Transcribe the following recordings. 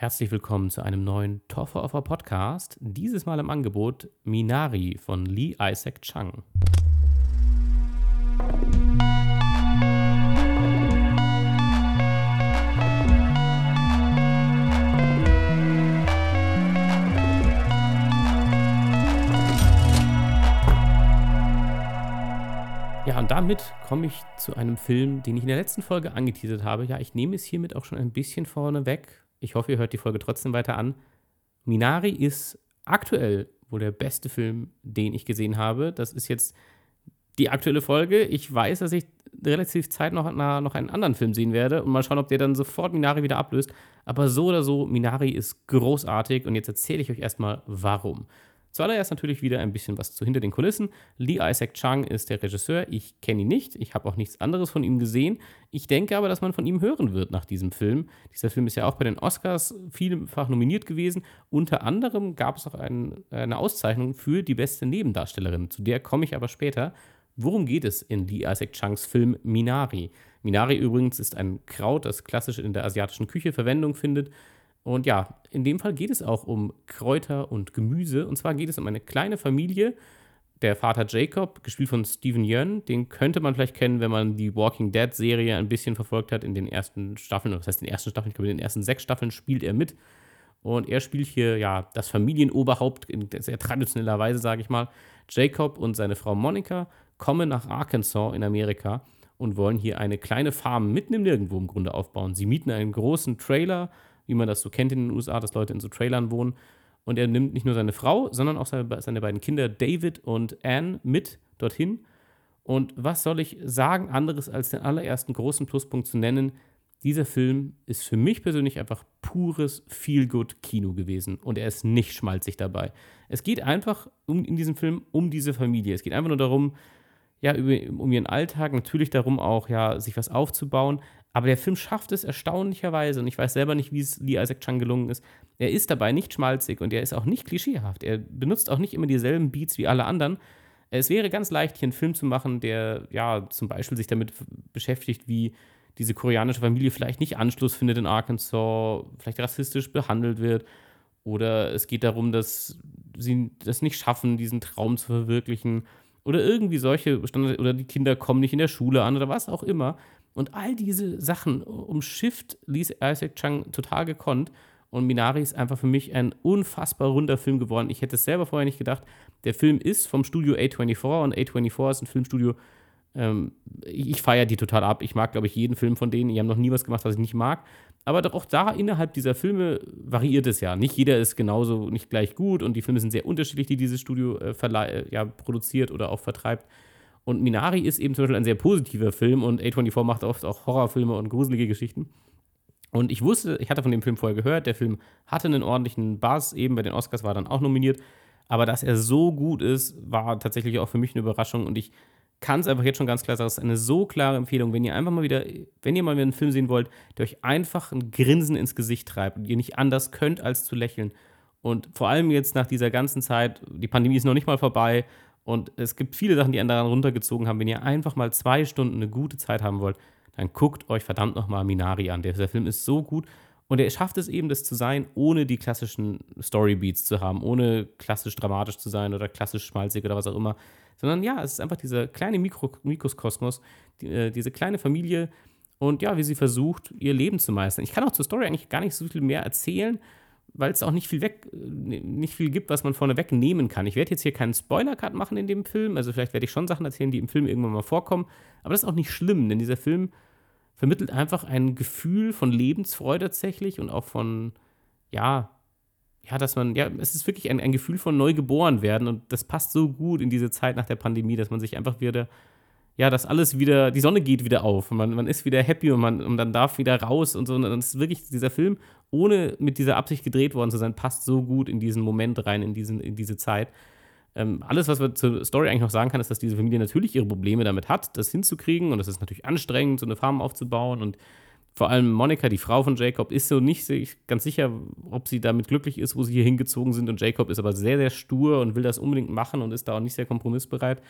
Herzlich willkommen zu einem neuen Toffer Offer Podcast. Dieses Mal im Angebot Minari von Lee Isaac Chung. Ja, und damit komme ich zu einem Film, den ich in der letzten Folge angeteasert habe. Ja, ich nehme es hiermit auch schon ein bisschen vorne weg. Ich hoffe, ihr hört die Folge trotzdem weiter an. Minari ist aktuell wohl der beste Film, den ich gesehen habe. Das ist jetzt die aktuelle Folge. Ich weiß, dass ich relativ Zeit noch, noch einen anderen Film sehen werde und mal schauen, ob der dann sofort Minari wieder ablöst. Aber so oder so, Minari ist großartig und jetzt erzähle ich euch erstmal, warum. Zuallererst natürlich wieder ein bisschen was zu hinter den Kulissen. Lee Isaac Chung ist der Regisseur. Ich kenne ihn nicht. Ich habe auch nichts anderes von ihm gesehen. Ich denke aber, dass man von ihm hören wird nach diesem Film. Dieser Film ist ja auch bei den Oscars vielfach nominiert gewesen. Unter anderem gab es auch ein, eine Auszeichnung für die beste Nebendarstellerin. Zu der komme ich aber später. Worum geht es in Lee Isaac Chungs Film Minari? Minari übrigens ist ein Kraut, das klassisch in der asiatischen Küche Verwendung findet und ja, in dem Fall geht es auch um Kräuter und Gemüse. Und zwar geht es um eine kleine Familie. Der Vater Jacob, gespielt von Steven Yeun, den könnte man vielleicht kennen, wenn man die Walking Dead-Serie ein bisschen verfolgt hat in den ersten Staffeln. Das heißt, in den ersten Staffeln, ich glaube, in den ersten sechs Staffeln spielt er mit. Und er spielt hier ja das Familienoberhaupt in sehr traditioneller Weise, sage ich mal. Jacob und seine Frau Monica kommen nach Arkansas in Amerika und wollen hier eine kleine Farm mitten im Nirgendwo im Grunde aufbauen. Sie mieten einen großen Trailer wie man das so kennt in den USA, dass Leute in so Trailern wohnen. Und er nimmt nicht nur seine Frau, sondern auch seine, seine beiden Kinder David und Anne mit dorthin. Und was soll ich sagen anderes als den allerersten großen Pluspunkt zu nennen? Dieser Film ist für mich persönlich einfach pures Feel-Good-Kino gewesen und er ist nicht schmalzig dabei. Es geht einfach um, in diesem Film um diese Familie. Es geht einfach nur darum, ja, um ihren Alltag, natürlich darum auch, ja, sich was aufzubauen, aber der Film schafft es erstaunlicherweise, und ich weiß selber nicht, wie es Lee Isaac Chung gelungen ist. Er ist dabei nicht schmalzig und er ist auch nicht klischeehaft. Er benutzt auch nicht immer dieselben Beats wie alle anderen. Es wäre ganz leicht, hier einen Film zu machen, der ja zum Beispiel sich damit beschäftigt, wie diese koreanische Familie vielleicht nicht Anschluss findet in Arkansas, vielleicht rassistisch behandelt wird. Oder es geht darum, dass sie das nicht schaffen, diesen Traum zu verwirklichen. Oder irgendwie solche Standard oder die Kinder kommen nicht in der Schule an oder was auch immer. Und all diese Sachen umschifft Lee Isaac Chung total gekonnt. Und Minari ist einfach für mich ein unfassbar runder Film geworden. Ich hätte es selber vorher nicht gedacht. Der Film ist vom Studio A24 und A24 ist ein Filmstudio. Ähm, ich feiere die total ab. Ich mag, glaube ich, jeden Film von denen. Die haben noch nie was gemacht, was ich nicht mag. Aber doch auch da innerhalb dieser Filme variiert es ja. Nicht jeder ist genauso nicht gleich gut und die Filme sind sehr unterschiedlich, die dieses Studio äh, äh ja, produziert oder auch vertreibt. Und Minari ist eben zum Beispiel ein sehr positiver Film und A24 macht oft auch Horrorfilme und gruselige Geschichten. Und ich wusste, ich hatte von dem Film vorher gehört, der Film hatte einen ordentlichen Buzz, eben bei den Oscars war dann auch nominiert. Aber dass er so gut ist, war tatsächlich auch für mich eine Überraschung und ich kann es einfach jetzt schon ganz klar sagen, es ist eine so klare Empfehlung, wenn ihr einfach mal wieder, wenn ihr mal wieder einen Film sehen wollt, der euch einfach ein Grinsen ins Gesicht treibt und ihr nicht anders könnt, als zu lächeln. Und vor allem jetzt nach dieser ganzen Zeit, die Pandemie ist noch nicht mal vorbei und es gibt viele Sachen, die einen daran runtergezogen haben. Wenn ihr einfach mal zwei Stunden eine gute Zeit haben wollt, dann guckt euch verdammt nochmal Minari an. Der, der Film ist so gut und er schafft es eben, das zu sein, ohne die klassischen Storybeats zu haben, ohne klassisch dramatisch zu sein oder klassisch schmalzig oder was auch immer. Sondern ja, es ist einfach dieser kleine Mikro Mikrokosmos, die, äh, diese kleine Familie und ja, wie sie versucht, ihr Leben zu meistern. Ich kann auch zur Story eigentlich gar nicht so viel mehr erzählen, weil es auch nicht viel weg, nicht viel gibt, was man vorneweg nehmen kann. Ich werde jetzt hier keinen Spoiler-Cut machen in dem Film. Also vielleicht werde ich schon Sachen erzählen, die im Film irgendwann mal vorkommen. Aber das ist auch nicht schlimm, denn dieser Film vermittelt einfach ein Gefühl von Lebensfreude tatsächlich und auch von, ja, ja, dass man, ja, es ist wirklich ein, ein Gefühl von neugeboren werden und das passt so gut in diese Zeit nach der Pandemie, dass man sich einfach wieder ja, dass alles wieder, die Sonne geht wieder auf und man, man ist wieder happy und man, und dann darf wieder raus und so. Und das ist wirklich dieser Film, ohne mit dieser Absicht gedreht worden zu sein, passt so gut in diesen Moment rein, in, diesen, in diese Zeit. Ähm, alles, was wir zur Story eigentlich noch sagen kann, ist, dass diese Familie natürlich ihre Probleme damit hat, das hinzukriegen. Und das ist natürlich anstrengend, so eine Farm aufzubauen. Und vor allem Monika, die Frau von Jacob, ist so nicht ganz sicher, ob sie damit glücklich ist, wo sie hier hingezogen sind. Und Jacob ist aber sehr, sehr stur und will das unbedingt machen und ist da auch nicht sehr kompromissbereit.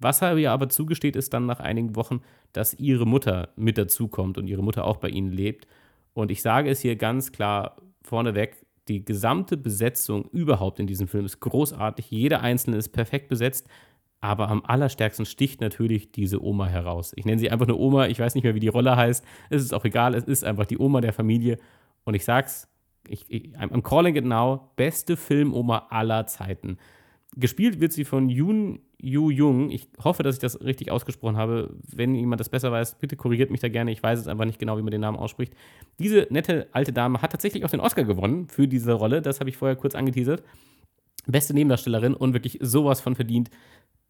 Was er ihr aber zugesteht, ist dann nach einigen Wochen, dass ihre Mutter mit dazukommt und ihre Mutter auch bei ihnen lebt. Und ich sage es hier ganz klar, vorneweg, die gesamte Besetzung überhaupt in diesem Film ist großartig. Jeder Einzelne ist perfekt besetzt. Aber am allerstärksten sticht natürlich diese Oma heraus. Ich nenne sie einfach nur Oma. Ich weiß nicht mehr, wie die Rolle heißt. Es ist auch egal. Es ist einfach die Oma der Familie. Und ich sag's, ich, ich, I'm calling it now. Beste Filmoma aller Zeiten. Gespielt wird sie von Yoon Yu Jung. Ich hoffe, dass ich das richtig ausgesprochen habe. Wenn jemand das besser weiß, bitte korrigiert mich da gerne. Ich weiß es einfach nicht genau, wie man den Namen ausspricht. Diese nette alte Dame hat tatsächlich auch den Oscar gewonnen für diese Rolle. Das habe ich vorher kurz angeteasert. Beste Nebendarstellerin und wirklich sowas von verdient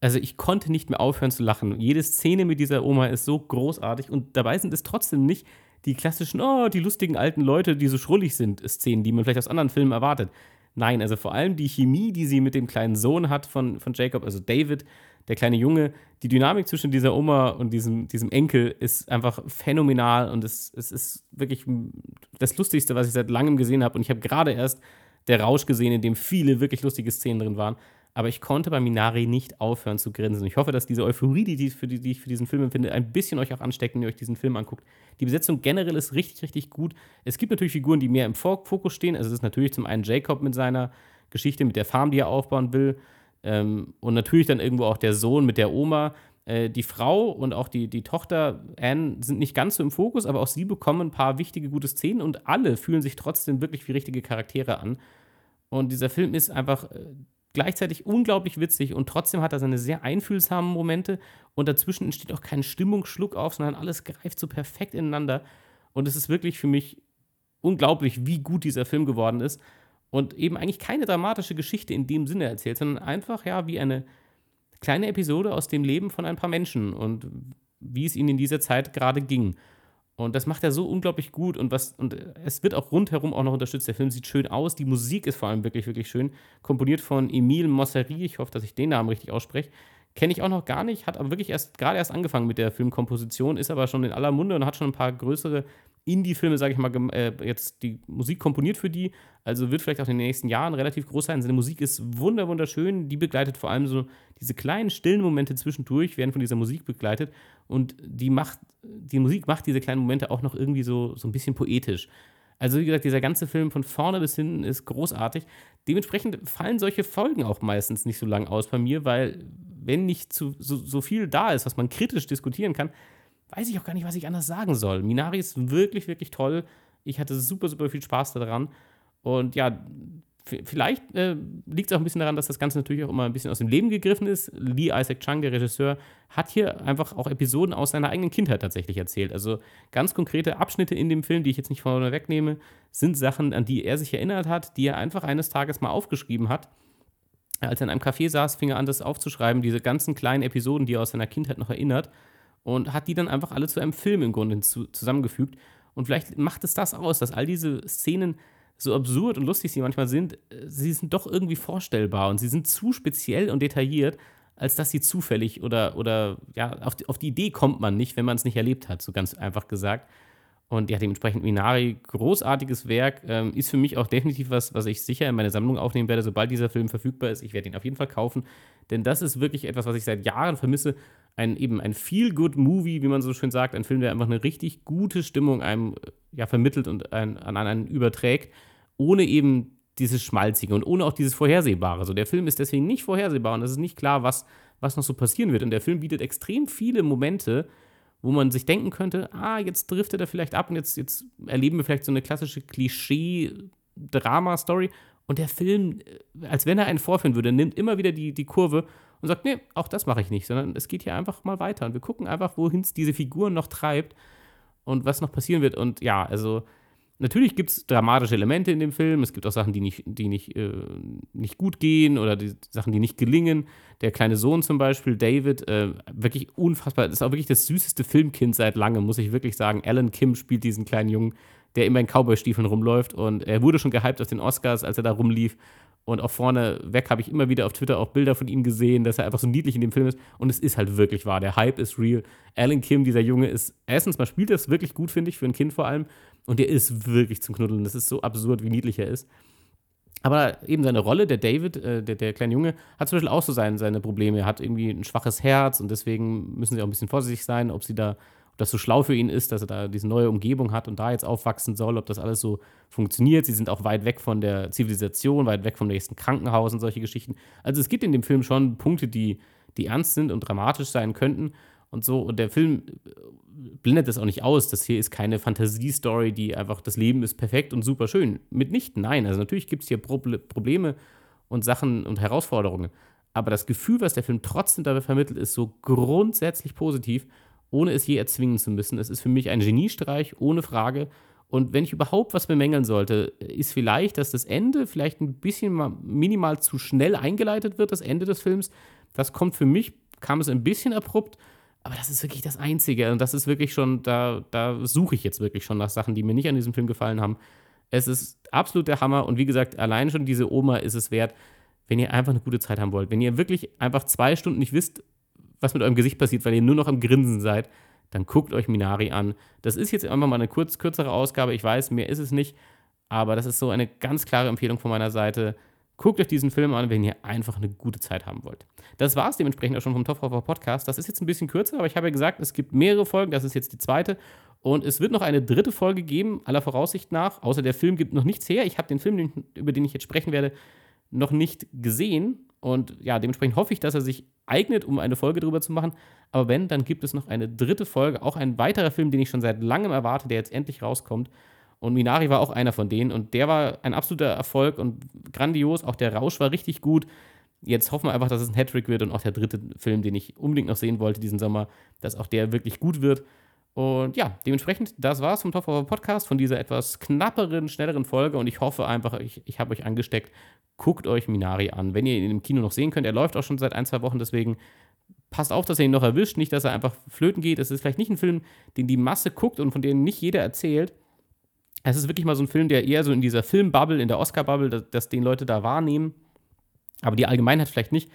also ich konnte nicht mehr aufhören zu lachen. Jede Szene mit dieser Oma ist so großartig und dabei sind es trotzdem nicht die klassischen, oh, die lustigen alten Leute, die so schrullig sind, Szenen, die man vielleicht aus anderen Filmen erwartet. Nein, also vor allem die Chemie, die sie mit dem kleinen Sohn hat von, von Jacob, also David, der kleine Junge, die Dynamik zwischen dieser Oma und diesem, diesem Enkel ist einfach phänomenal und es, es ist wirklich das Lustigste, was ich seit langem gesehen habe. Und ich habe gerade erst der Rausch gesehen, in dem viele wirklich lustige Szenen drin waren aber ich konnte bei Minari nicht aufhören zu grinsen. Ich hoffe, dass diese Euphorie, die, die, die ich für diesen Film empfinde, ein bisschen euch auch ansteckt, wenn ihr euch diesen Film anguckt. Die Besetzung generell ist richtig, richtig gut. Es gibt natürlich Figuren, die mehr im Fokus stehen. Also es ist natürlich zum einen Jacob mit seiner Geschichte, mit der Farm, die er aufbauen will. Ähm, und natürlich dann irgendwo auch der Sohn mit der Oma. Äh, die Frau und auch die, die Tochter Anne sind nicht ganz so im Fokus, aber auch sie bekommen ein paar wichtige, gute Szenen und alle fühlen sich trotzdem wirklich wie richtige Charaktere an. Und dieser Film ist einfach äh, gleichzeitig unglaublich witzig und trotzdem hat er seine sehr einfühlsamen Momente und dazwischen entsteht auch kein Stimmungsschluck auf, sondern alles greift so perfekt ineinander. Und es ist wirklich für mich unglaublich, wie gut dieser Film geworden ist und eben eigentlich keine dramatische Geschichte in dem Sinne erzählt, sondern einfach ja wie eine kleine Episode aus dem Leben von ein paar Menschen und wie es ihnen in dieser Zeit gerade ging. Und das macht er so unglaublich gut und was und es wird auch rundherum auch noch unterstützt. Der Film sieht schön aus, die Musik ist vor allem wirklich wirklich schön, komponiert von Emile Mosseri. Ich hoffe, dass ich den Namen richtig ausspreche. Kenne ich auch noch gar nicht, hat aber wirklich erst gerade erst angefangen mit der Filmkomposition, ist aber schon in aller Munde und hat schon ein paar größere Indie-Filme, sage ich mal, äh, jetzt die Musik komponiert für die. Also wird vielleicht auch in den nächsten Jahren relativ groß sein. Seine Musik ist wunder wunderschön. Die begleitet vor allem so diese kleinen stillen Momente zwischendurch, werden von dieser Musik begleitet. Und die macht, die Musik macht diese kleinen Momente auch noch irgendwie so, so ein bisschen poetisch. Also, wie gesagt, dieser ganze Film von vorne bis hinten ist großartig. Dementsprechend fallen solche Folgen auch meistens nicht so lang aus bei mir, weil, wenn nicht zu, so, so viel da ist, was man kritisch diskutieren kann, weiß ich auch gar nicht, was ich anders sagen soll. Minari ist wirklich, wirklich toll. Ich hatte super, super viel Spaß daran. Und ja, vielleicht äh, liegt es auch ein bisschen daran, dass das Ganze natürlich auch immer ein bisschen aus dem Leben gegriffen ist. Lee Isaac Chung, der Regisseur, hat hier einfach auch Episoden aus seiner eigenen Kindheit tatsächlich erzählt. Also ganz konkrete Abschnitte in dem Film, die ich jetzt nicht vorne wegnehme, sind Sachen, an die er sich erinnert hat, die er einfach eines Tages mal aufgeschrieben hat. Als er in einem Café saß, fing er an, das aufzuschreiben, diese ganzen kleinen Episoden, die er aus seiner Kindheit noch erinnert und hat die dann einfach alle zu einem Film im Grunde zusammengefügt. Und vielleicht macht es das aus, dass all diese Szenen, so absurd und lustig sie manchmal sind, äh, sie sind doch irgendwie vorstellbar und sie sind zu speziell und detailliert, als dass sie zufällig oder, oder ja, auf die, auf die Idee kommt man nicht, wenn man es nicht erlebt hat, so ganz einfach gesagt. Und ja, dementsprechend Minari, großartiges Werk, ähm, ist für mich auch definitiv was, was ich sicher in meine Sammlung aufnehmen werde, sobald dieser Film verfügbar ist. Ich werde ihn auf jeden Fall kaufen, denn das ist wirklich etwas, was ich seit Jahren vermisse. Ein eben ein Feel-Good-Movie, wie man so schön sagt, ein Film, der einfach eine richtig gute Stimmung einem äh, ja, vermittelt und ein, an einen überträgt, ohne eben dieses Schmalzige und ohne auch dieses Vorhersehbare. So, der Film ist deswegen nicht vorhersehbar und es ist nicht klar, was, was noch so passieren wird. Und der Film bietet extrem viele Momente, wo man sich denken könnte, ah, jetzt driftet er vielleicht ab und jetzt, jetzt erleben wir vielleicht so eine klassische Klischee-Drama-Story. Und der Film, äh, als wenn er einen vorführen würde, nimmt immer wieder die, die Kurve und sagt, nee, auch das mache ich nicht, sondern es geht hier einfach mal weiter. Und wir gucken einfach, wohin es diese Figuren noch treibt und was noch passieren wird. Und ja, also Natürlich gibt es dramatische Elemente in dem Film. Es gibt auch Sachen, die nicht, die nicht, äh, nicht gut gehen oder die Sachen, die nicht gelingen. Der kleine Sohn zum Beispiel, David, äh, wirklich unfassbar. Ist auch wirklich das süßeste Filmkind seit langem, muss ich wirklich sagen. Alan Kim spielt diesen kleinen Jungen, der immer in Cowboy-Stiefeln rumläuft. Und er wurde schon gehypt auf den Oscars, als er da rumlief. Und auch vorne weg habe ich immer wieder auf Twitter auch Bilder von ihm gesehen, dass er einfach so niedlich in dem Film ist. Und es ist halt wirklich wahr. Der Hype ist real. Alan Kim, dieser Junge, ist erstens mal spielt das wirklich gut, finde ich, für ein Kind vor allem. Und der ist wirklich zum Knuddeln. Das ist so absurd, wie niedlich er ist. Aber eben seine Rolle, der David, äh, der, der kleine Junge, hat zum Beispiel auch so seine, seine Probleme. Er hat irgendwie ein schwaches Herz und deswegen müssen sie auch ein bisschen vorsichtig sein, ob sie da das so schlau für ihn ist, dass er da diese neue Umgebung hat und da jetzt aufwachsen soll, ob das alles so funktioniert. Sie sind auch weit weg von der Zivilisation, weit weg vom nächsten Krankenhaus und solche Geschichten. Also es gibt in dem Film schon Punkte, die, die ernst sind und dramatisch sein könnten und so. Und der Film äh, blendet das auch nicht aus. Das hier ist keine Fantasiestory, die einfach, das Leben ist perfekt und super schön. Mitnichten, nein. Also natürlich gibt es hier Probleme und Sachen und Herausforderungen. Aber das Gefühl, was der Film trotzdem dabei vermittelt, ist so grundsätzlich positiv, ohne es je erzwingen zu müssen. Es ist für mich ein Geniestreich, ohne Frage. Und wenn ich überhaupt was bemängeln sollte, ist vielleicht, dass das Ende vielleicht ein bisschen minimal zu schnell eingeleitet wird, das Ende des Films. Das kommt für mich, kam es ein bisschen abrupt, aber das ist wirklich das Einzige. Und das ist wirklich schon, da, da suche ich jetzt wirklich schon nach Sachen, die mir nicht an diesem Film gefallen haben. Es ist absolut der Hammer. Und wie gesagt, allein schon diese Oma ist es wert, wenn ihr einfach eine gute Zeit haben wollt. Wenn ihr wirklich einfach zwei Stunden nicht wisst, was mit eurem Gesicht passiert, weil ihr nur noch am Grinsen seid, dann guckt euch Minari an. Das ist jetzt einfach mal eine kurz, kürzere Ausgabe. Ich weiß, mehr ist es nicht. Aber das ist so eine ganz klare Empfehlung von meiner Seite. Guckt euch diesen Film an, wenn ihr einfach eine gute Zeit haben wollt. Das war es dementsprechend auch schon vom Topfhopper Podcast. Das ist jetzt ein bisschen kürzer, aber ich habe ja gesagt, es gibt mehrere Folgen. Das ist jetzt die zweite. Und es wird noch eine dritte Folge geben, aller Voraussicht nach. Außer der Film gibt noch nichts her. Ich habe den Film, über den ich jetzt sprechen werde, noch nicht gesehen. Und ja, dementsprechend hoffe ich, dass er sich eignet, um eine Folge darüber zu machen. Aber wenn, dann gibt es noch eine dritte Folge, auch ein weiterer Film, den ich schon seit langem erwarte, der jetzt endlich rauskommt. Und Minari war auch einer von denen und der war ein absoluter Erfolg und grandios. Auch der Rausch war richtig gut. Jetzt hoffen wir einfach, dass es ein Hattrick wird und auch der dritte Film, den ich unbedingt noch sehen wollte diesen Sommer, dass auch der wirklich gut wird. Und ja, dementsprechend, das war's vom Top of Podcast, von dieser etwas knapperen, schnelleren Folge. Und ich hoffe einfach, ich, ich habe euch angesteckt. Guckt euch Minari an. Wenn ihr ihn im Kino noch sehen könnt, er läuft auch schon seit ein, zwei Wochen, deswegen passt auf, dass er ihn noch erwischt, nicht, dass er einfach flöten geht. Es ist vielleicht nicht ein Film, den die Masse guckt und von dem nicht jeder erzählt es ist wirklich mal so ein Film, der eher so in dieser Filmbubble, in der Oscar-Bubble, dass, dass den Leute da wahrnehmen, aber die Allgemeinheit vielleicht nicht.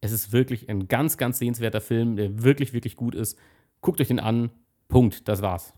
Es ist wirklich ein ganz, ganz sehenswerter Film, der wirklich, wirklich gut ist. Guckt euch den an. Punkt. Das war's.